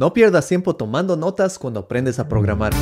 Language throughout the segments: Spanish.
No pierdas tiempo tomando notas cuando aprendes a programar.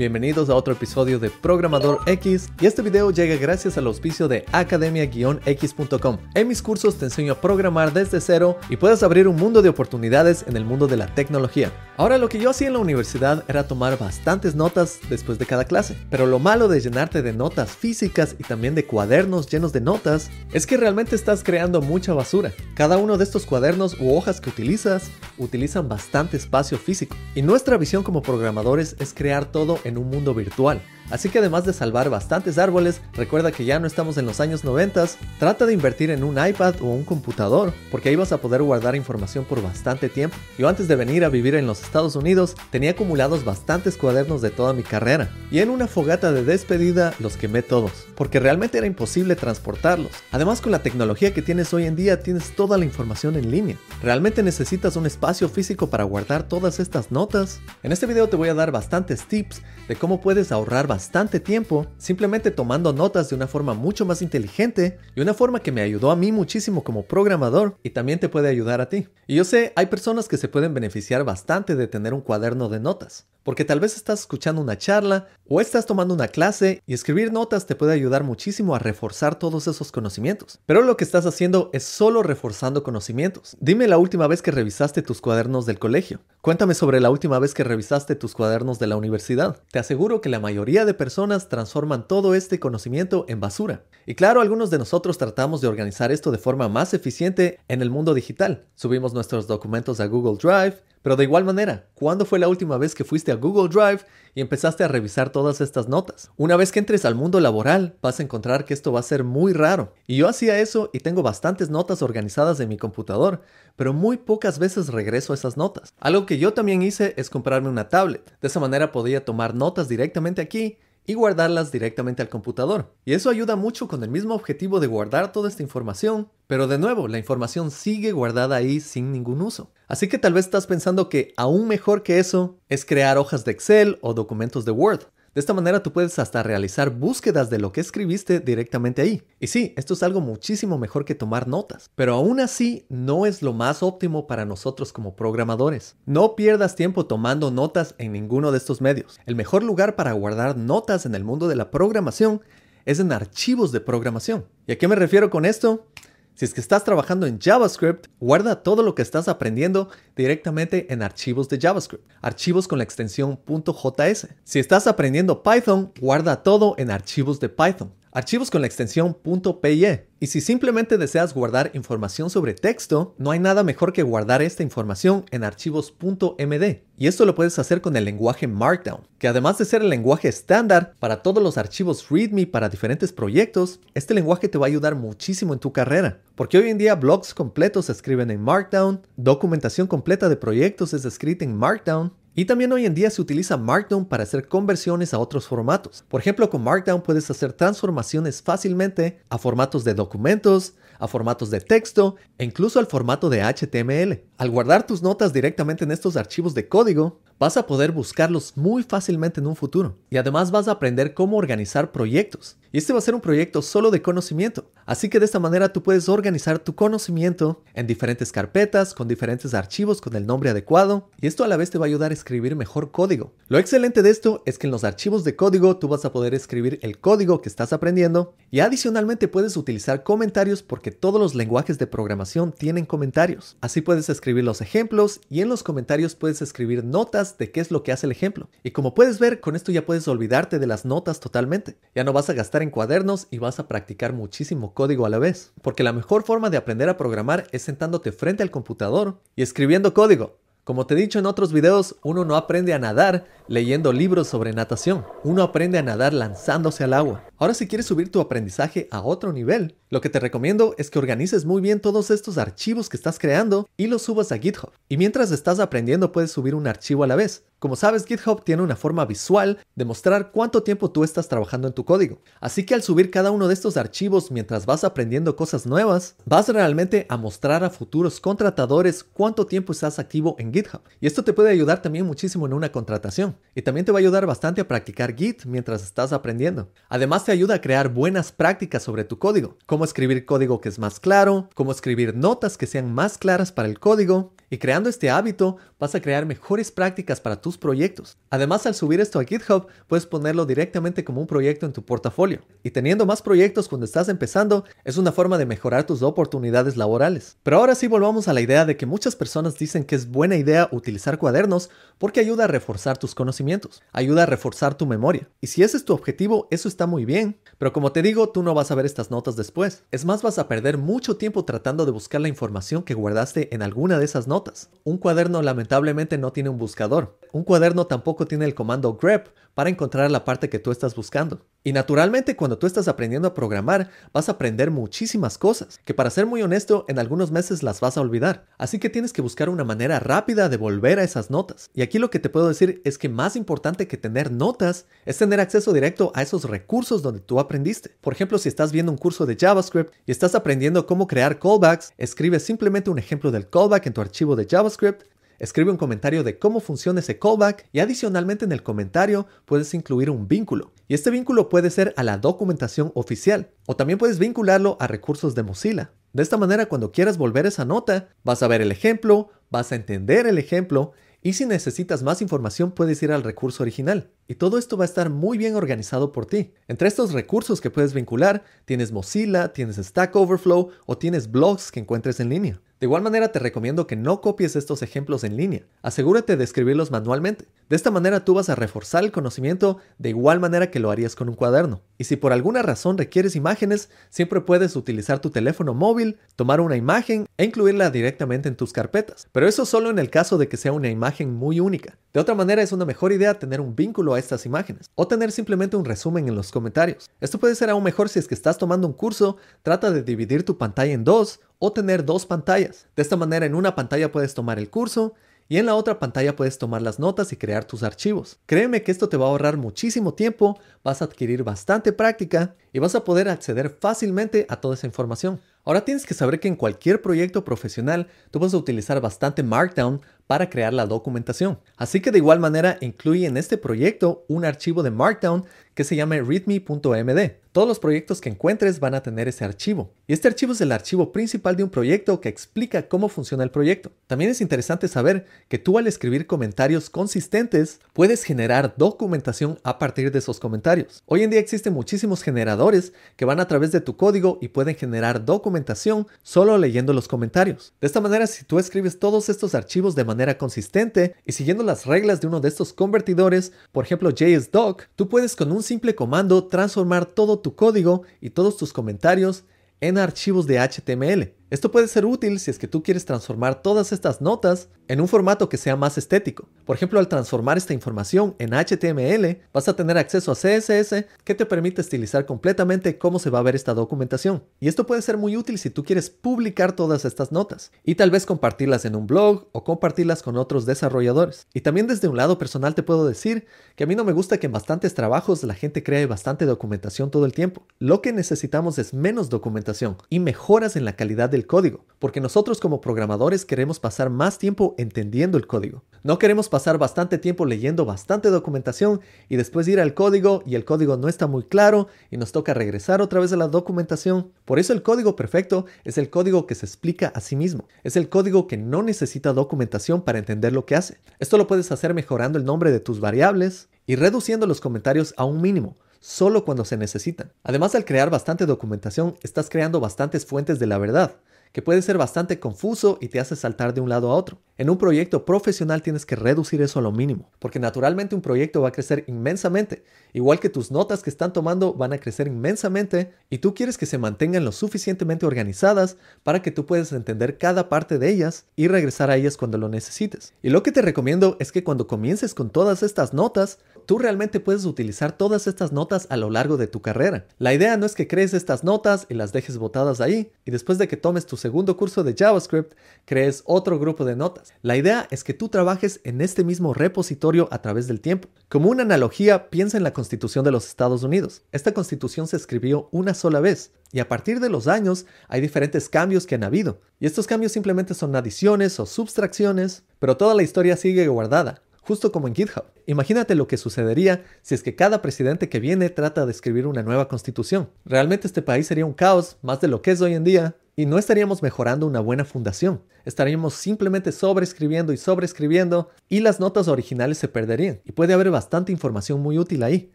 Bienvenidos a otro episodio de Programador X y este video llega gracias al auspicio de academia-x.com. En mis cursos te enseño a programar desde cero y puedes abrir un mundo de oportunidades en el mundo de la tecnología. Ahora lo que yo hacía en la universidad era tomar bastantes notas después de cada clase, pero lo malo de llenarte de notas físicas y también de cuadernos llenos de notas es que realmente estás creando mucha basura. Cada uno de estos cuadernos u hojas que utilizas utilizan bastante espacio físico y nuestra visión como programadores es crear todo en un mundo virtual. Así que además de salvar bastantes árboles, recuerda que ya no estamos en los años 90, trata de invertir en un iPad o un computador, porque ahí vas a poder guardar información por bastante tiempo. Yo antes de venir a vivir en los Estados Unidos, tenía acumulados bastantes cuadernos de toda mi carrera, y en una fogata de despedida los quemé todos, porque realmente era imposible transportarlos. Además con la tecnología que tienes hoy en día, tienes toda la información en línea. ¿Realmente necesitas un espacio físico para guardar todas estas notas? En este video te voy a dar bastantes tips de cómo puedes ahorrar bastante tiempo simplemente tomando notas de una forma mucho más inteligente y una forma que me ayudó a mí muchísimo como programador y también te puede ayudar a ti. Y yo sé, hay personas que se pueden beneficiar bastante de tener un cuaderno de notas. Porque tal vez estás escuchando una charla o estás tomando una clase y escribir notas te puede ayudar muchísimo a reforzar todos esos conocimientos. Pero lo que estás haciendo es solo reforzando conocimientos. Dime la última vez que revisaste tus cuadernos del colegio. Cuéntame sobre la última vez que revisaste tus cuadernos de la universidad. Te aseguro que la mayoría de personas transforman todo este conocimiento en basura. Y claro, algunos de nosotros tratamos de organizar esto de forma más eficiente en el mundo digital. Subimos nuestros documentos a Google Drive, pero de igual manera, ¿cuándo fue la última vez que fuiste a Google Drive y empezaste a revisar todas estas notas? Una vez que entres al mundo laboral, vas a encontrar que esto va a ser muy raro. Y yo hacía eso y tengo bastantes notas organizadas en mi computador, pero muy pocas veces regreso a esas notas. Algo que yo también hice es comprarme una tablet. De esa manera podía tomar notas directamente aquí y guardarlas directamente al computador. Y eso ayuda mucho con el mismo objetivo de guardar toda esta información, pero de nuevo, la información sigue guardada ahí sin ningún uso. Así que tal vez estás pensando que aún mejor que eso es crear hojas de Excel o documentos de Word. De esta manera tú puedes hasta realizar búsquedas de lo que escribiste directamente ahí. Y sí, esto es algo muchísimo mejor que tomar notas, pero aún así no es lo más óptimo para nosotros como programadores. No pierdas tiempo tomando notas en ninguno de estos medios. El mejor lugar para guardar notas en el mundo de la programación es en archivos de programación. ¿Y a qué me refiero con esto? Si es que estás trabajando en JavaScript, guarda todo lo que estás aprendiendo directamente en archivos de JavaScript, archivos con la extensión .js. Si estás aprendiendo Python, guarda todo en archivos de Python, archivos con la extensión .py. Y si simplemente deseas guardar información sobre texto, no hay nada mejor que guardar esta información en archivos .md. Y esto lo puedes hacer con el lenguaje Markdown, que además de ser el lenguaje estándar para todos los archivos README para diferentes proyectos, este lenguaje te va a ayudar muchísimo en tu carrera. Porque hoy en día blogs completos se escriben en Markdown, documentación completa de proyectos es escrita en Markdown, y también hoy en día se utiliza Markdown para hacer conversiones a otros formatos. Por ejemplo, con Markdown puedes hacer transformaciones fácilmente a formatos de documentos, a formatos de texto e incluso al formato de HTML. Al guardar tus notas directamente en estos archivos de código, vas a poder buscarlos muy fácilmente en un futuro. Y además vas a aprender cómo organizar proyectos. Y este va a ser un proyecto solo de conocimiento. Así que de esta manera tú puedes organizar tu conocimiento en diferentes carpetas, con diferentes archivos con el nombre adecuado. Y esto a la vez te va a ayudar a escribir mejor código. Lo excelente de esto es que en los archivos de código tú vas a poder escribir el código que estás aprendiendo. Y adicionalmente puedes utilizar comentarios porque todos los lenguajes de programación tienen comentarios. Así puedes escribir los ejemplos y en los comentarios puedes escribir notas de qué es lo que hace el ejemplo. Y como puedes ver, con esto ya puedes olvidarte de las notas totalmente. Ya no vas a gastar en cuadernos y vas a practicar muchísimo código a la vez. Porque la mejor forma de aprender a programar es sentándote frente al computador y escribiendo código. Como te he dicho en otros videos, uno no aprende a nadar leyendo libros sobre natación, uno aprende a nadar lanzándose al agua. Ahora si quieres subir tu aprendizaje a otro nivel, lo que te recomiendo es que organices muy bien todos estos archivos que estás creando y los subas a GitHub. Y mientras estás aprendiendo puedes subir un archivo a la vez. Como sabes, GitHub tiene una forma visual de mostrar cuánto tiempo tú estás trabajando en tu código. Así que al subir cada uno de estos archivos mientras vas aprendiendo cosas nuevas, vas realmente a mostrar a futuros contratadores cuánto tiempo estás activo en GitHub. Y esto te puede ayudar también muchísimo en una contratación. Y también te va a ayudar bastante a practicar Git mientras estás aprendiendo. Además ayuda a crear buenas prácticas sobre tu código. Cómo escribir código que es más claro, cómo escribir notas que sean más claras para el código, y creando este hábito vas a crear mejores prácticas para tus proyectos. Además, al subir esto a GitHub, puedes ponerlo directamente como un proyecto en tu portafolio. Y teniendo más proyectos cuando estás empezando, es una forma de mejorar tus oportunidades laborales. Pero ahora sí volvamos a la idea de que muchas personas dicen que es buena idea utilizar cuadernos porque ayuda a reforzar tus conocimientos, ayuda a reforzar tu memoria. Y si ese es tu objetivo, eso está muy bien. Pero como te digo, tú no vas a ver estas notas después. Es más, vas a perder mucho tiempo tratando de buscar la información que guardaste en alguna de esas notas. Un cuaderno lamentablemente no tiene un buscador. Un cuaderno tampoco tiene el comando grep para encontrar la parte que tú estás buscando. Y naturalmente cuando tú estás aprendiendo a programar vas a aprender muchísimas cosas, que para ser muy honesto en algunos meses las vas a olvidar. Así que tienes que buscar una manera rápida de volver a esas notas. Y aquí lo que te puedo decir es que más importante que tener notas es tener acceso directo a esos recursos donde tú aprendiste. Por ejemplo, si estás viendo un curso de JavaScript y estás aprendiendo cómo crear callbacks, escribe simplemente un ejemplo del callback en tu archivo de JavaScript Escribe un comentario de cómo funciona ese callback y adicionalmente en el comentario puedes incluir un vínculo. Y este vínculo puede ser a la documentación oficial o también puedes vincularlo a recursos de Mozilla. De esta manera cuando quieras volver esa nota, vas a ver el ejemplo, vas a entender el ejemplo y si necesitas más información puedes ir al recurso original. Y todo esto va a estar muy bien organizado por ti. Entre estos recursos que puedes vincular, tienes Mozilla, tienes Stack Overflow o tienes blogs que encuentres en línea. De igual manera te recomiendo que no copies estos ejemplos en línea. Asegúrate de escribirlos manualmente. De esta manera tú vas a reforzar el conocimiento de igual manera que lo harías con un cuaderno. Y si por alguna razón requieres imágenes, siempre puedes utilizar tu teléfono móvil, tomar una imagen e incluirla directamente en tus carpetas. Pero eso solo en el caso de que sea una imagen muy única. De otra manera es una mejor idea tener un vínculo a estas imágenes o tener simplemente un resumen en los comentarios. Esto puede ser aún mejor si es que estás tomando un curso, trata de dividir tu pantalla en dos o tener dos pantallas. De esta manera en una pantalla puedes tomar el curso y en la otra pantalla puedes tomar las notas y crear tus archivos. Créeme que esto te va a ahorrar muchísimo tiempo, vas a adquirir bastante práctica y vas a poder acceder fácilmente a toda esa información. Ahora tienes que saber que en cualquier proyecto profesional tú vas a utilizar bastante Markdown para crear la documentación. Así que de igual manera incluye en este proyecto un archivo de Markdown que se llama readme.md. Todos los proyectos que encuentres van a tener ese archivo. Y este archivo es el archivo principal de un proyecto que explica cómo funciona el proyecto. También es interesante saber que tú al escribir comentarios consistentes puedes generar documentación a partir de esos comentarios. Hoy en día existen muchísimos generadores que van a través de tu código y pueden generar documentación solo leyendo los comentarios. De esta manera, si tú escribes todos estos archivos de manera consistente y siguiendo las reglas de uno de estos convertidores, por ejemplo JSDoc, tú puedes con un simple comando transformar todo tu código y todos tus comentarios en archivos de HTML. Esto puede ser útil si es que tú quieres transformar todas estas notas en un formato que sea más estético. Por ejemplo, al transformar esta información en HTML, vas a tener acceso a CSS que te permite estilizar completamente cómo se va a ver esta documentación. Y esto puede ser muy útil si tú quieres publicar todas estas notas y tal vez compartirlas en un blog o compartirlas con otros desarrolladores. Y también desde un lado personal te puedo decir que a mí no me gusta que en bastantes trabajos la gente cree bastante documentación todo el tiempo. Lo que necesitamos es menos documentación y mejoras en la calidad código, porque nosotros como programadores queremos pasar más tiempo entendiendo el código. No queremos pasar bastante tiempo leyendo bastante documentación y después ir al código y el código no está muy claro y nos toca regresar otra vez a la documentación. Por eso el código perfecto es el código que se explica a sí mismo. Es el código que no necesita documentación para entender lo que hace. Esto lo puedes hacer mejorando el nombre de tus variables y reduciendo los comentarios a un mínimo solo cuando se necesitan. Además, al crear bastante documentación, estás creando bastantes fuentes de la verdad que puede ser bastante confuso y te hace saltar de un lado a otro. En un proyecto profesional tienes que reducir eso a lo mínimo, porque naturalmente un proyecto va a crecer inmensamente, igual que tus notas que están tomando van a crecer inmensamente y tú quieres que se mantengan lo suficientemente organizadas para que tú puedas entender cada parte de ellas y regresar a ellas cuando lo necesites. Y lo que te recomiendo es que cuando comiences con todas estas notas, tú realmente puedes utilizar todas estas notas a lo largo de tu carrera. La idea no es que crees estas notas y las dejes botadas ahí y después de que tomes tus segundo curso de JavaScript, crees otro grupo de notas. La idea es que tú trabajes en este mismo repositorio a través del tiempo. Como una analogía, piensa en la Constitución de los Estados Unidos. Esta Constitución se escribió una sola vez, y a partir de los años hay diferentes cambios que han habido. Y estos cambios simplemente son adiciones o subtracciones, pero toda la historia sigue guardada justo como en GitHub. Imagínate lo que sucedería si es que cada presidente que viene trata de escribir una nueva constitución. Realmente este país sería un caos, más de lo que es hoy en día, y no estaríamos mejorando una buena fundación. Estaríamos simplemente sobreescribiendo y sobreescribiendo y las notas originales se perderían. Y puede haber bastante información muy útil ahí.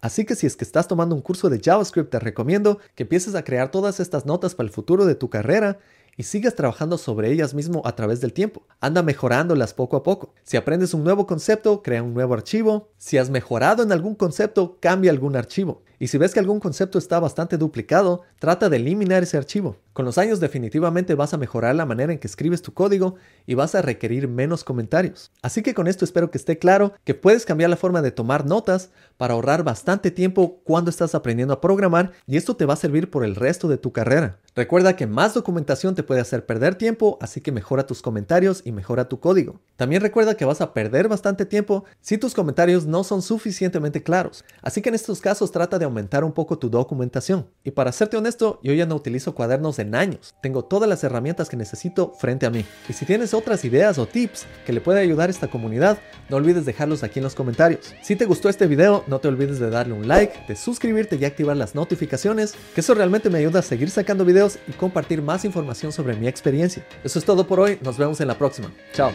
Así que si es que estás tomando un curso de JavaScript, te recomiendo que empieces a crear todas estas notas para el futuro de tu carrera y sigas trabajando sobre ellas mismo a través del tiempo. Anda mejorándolas poco a poco. Si aprendes un nuevo concepto, crea un nuevo archivo. Si has mejorado en algún concepto, cambia algún archivo. Y si ves que algún concepto está bastante duplicado, trata de eliminar ese archivo. Con los años definitivamente vas a mejorar la manera en que escribes tu código y vas a requerir menos comentarios. Así que con esto espero que esté claro que puedes cambiar la forma de tomar notas para ahorrar bastante tiempo cuando estás aprendiendo a programar y esto te va a servir por el resto de tu carrera. Recuerda que más documentación te puede hacer perder tiempo, así que mejora tus comentarios y mejora tu código. También recuerda que vas a perder bastante tiempo si tus comentarios no son suficientemente claros. Así que en estos casos trata de aumentar un poco tu documentación. Y para serte honesto, yo ya no utilizo cuadernos en años. Tengo todas las herramientas que necesito frente a mí. Y si tienes otras ideas o tips que le puede ayudar a esta comunidad, no olvides dejarlos aquí en los comentarios. Si te gustó este video, no te olvides de darle un like, de suscribirte y activar las notificaciones, que eso realmente me ayuda a seguir sacando videos y compartir más información sobre mi experiencia. Eso es todo por hoy, nos vemos en la próxima. Chao.